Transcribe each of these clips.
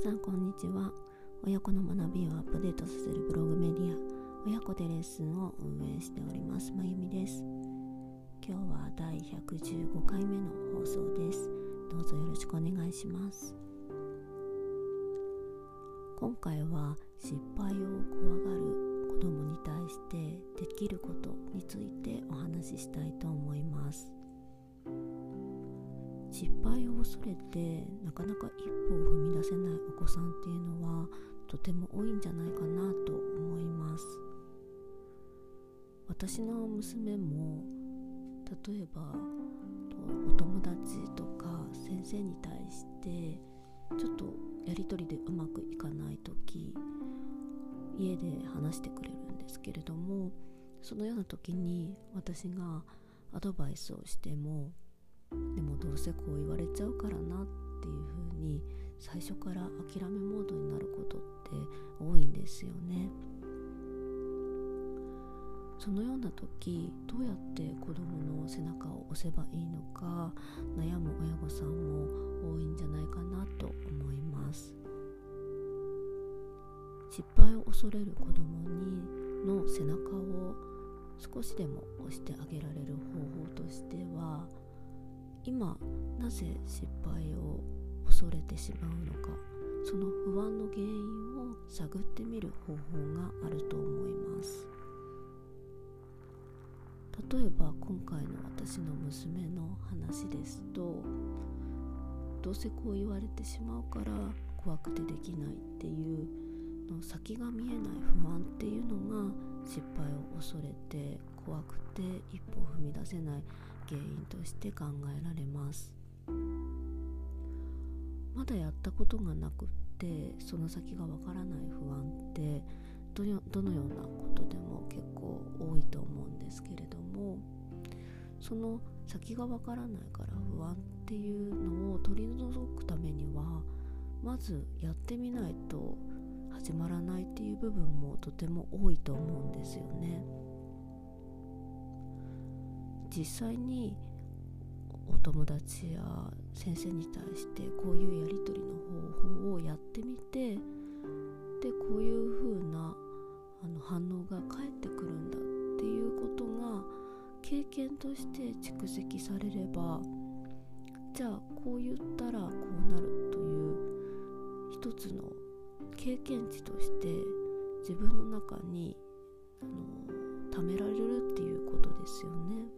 さんこんにちは。親子の学びをアップデートさせるブログメディア親子でレッスンを運営しております。まゆみです。今日は第115回目の放送です。どうぞよろしくお願いします。今回は失敗を怖がる子供に対してできることについてお話ししたいと思います。失敗を恐れてなかなか一歩を踏み出せないお子さんっていうのはとても多いんじゃないかなと思います。私の娘も例えばお友達とか先生に対してちょっとやり取りでうまくいかない時家で話してくれるんですけれどもそのような時に私がアドバイスをしてもでもどうせこう言われちゃうからなっていう風に最初から諦めモードになることって多いんですよね。そのような時どうやって子供の背中を押せばいいのか悩む親御さんも多いんじゃないかなと思います。失敗を恐れる子供にの背中を少しでも押してあげられる方法としては今なぜ失敗を恐れてしまうのかその不安の原因を探ってみる方法があると思います。例えば今回の私の娘の話ですとどうせこう言われてしまうから怖くてできないっていうの先が見えない不安っていうのが失敗を恐れて怖くて一歩踏み出せない。原因として考えられますまだやったことがなくってその先がわからない不安ってどのようなことでも結構多いと思うんですけれどもその先がわからないから不安っていうのを取り除くためにはまずやってみないと始まらないっていう部分もとても多いと思うんですよね。実際にお友達や先生に対してこういうやり取りの方法をやってみてでこういう風なあの反応が返ってくるんだっていうことが経験として蓄積されればじゃあこう言ったらこうなるという一つの経験値として自分の中にあの貯められるっていうことですよね。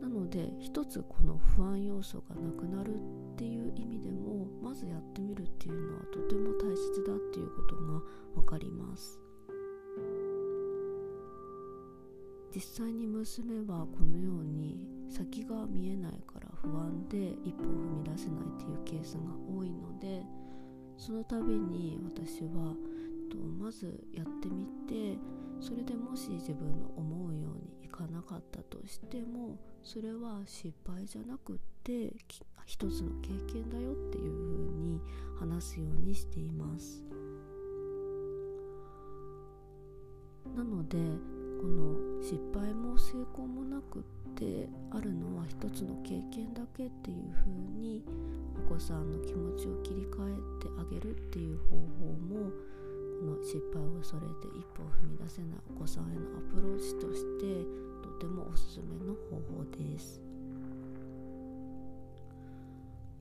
なので一つこの不安要素がなくなるっていう意味でもまずやってみるっていうのはとても大切だっていうことが分かります。実際に娘はこのように先が見えないから不安で一歩踏み出せないっていうケースが多いのでその度に私はとまずやってみてそれでもし自分の思うようにいかなかったとしてもそれは失敗じゃなくって一つの経験だよっていうふうに話すようにしています。なのでこの失敗も成功もなくってあるのは一つの経験だけっていうふうにお子さんの気持ちを切り替えてあげるっていう方法もの失敗を恐れて一歩を踏み出せないお子さんへのアプローチとしてとてもおすすめの方法です。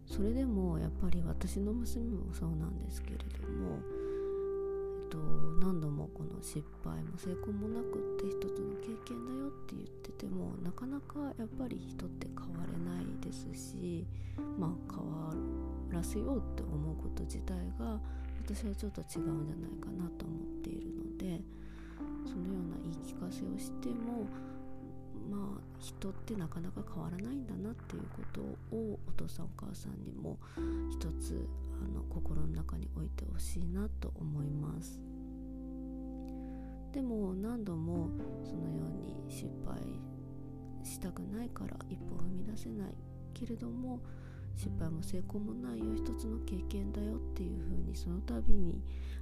それでもやっぱり私の娘もそうなんですけれども、えっと、何度もこの失敗も成功もなくって一つの経験だよって言っててもなかなかやっぱり人って変われないですしまあ変わらせようって思うこと自体が私はちょっと違うんじゃないかなと思っているのでそのような言い聞かせをしてもまあ人ってなかなか変わらないんだなっていうことをお父さんお母さんにも一つあの心の中に置いてほしいなと思います。でも何度もそのように失敗したくないから一歩踏み出せないけれども失敗も成功もないよ一つの経験だよっていう風にその度に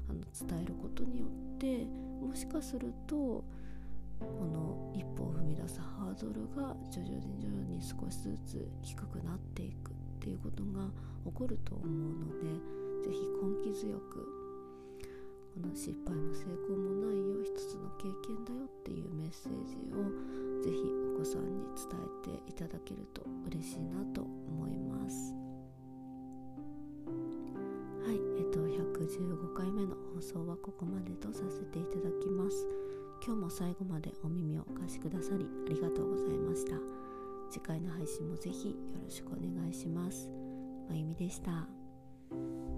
あの伝えることによってもしかするとこの一歩を踏み出すハードルが徐々に徐々に少しずつ低くなっていくっていうことが起こると思うので是非根気強くこの失敗も成功もない155回目の放送はここまでとさせていただきます。今日も最後までお耳をお貸しくださりありがとうございました。次回の配信もぜひよろしくお願いします。まゆみでした。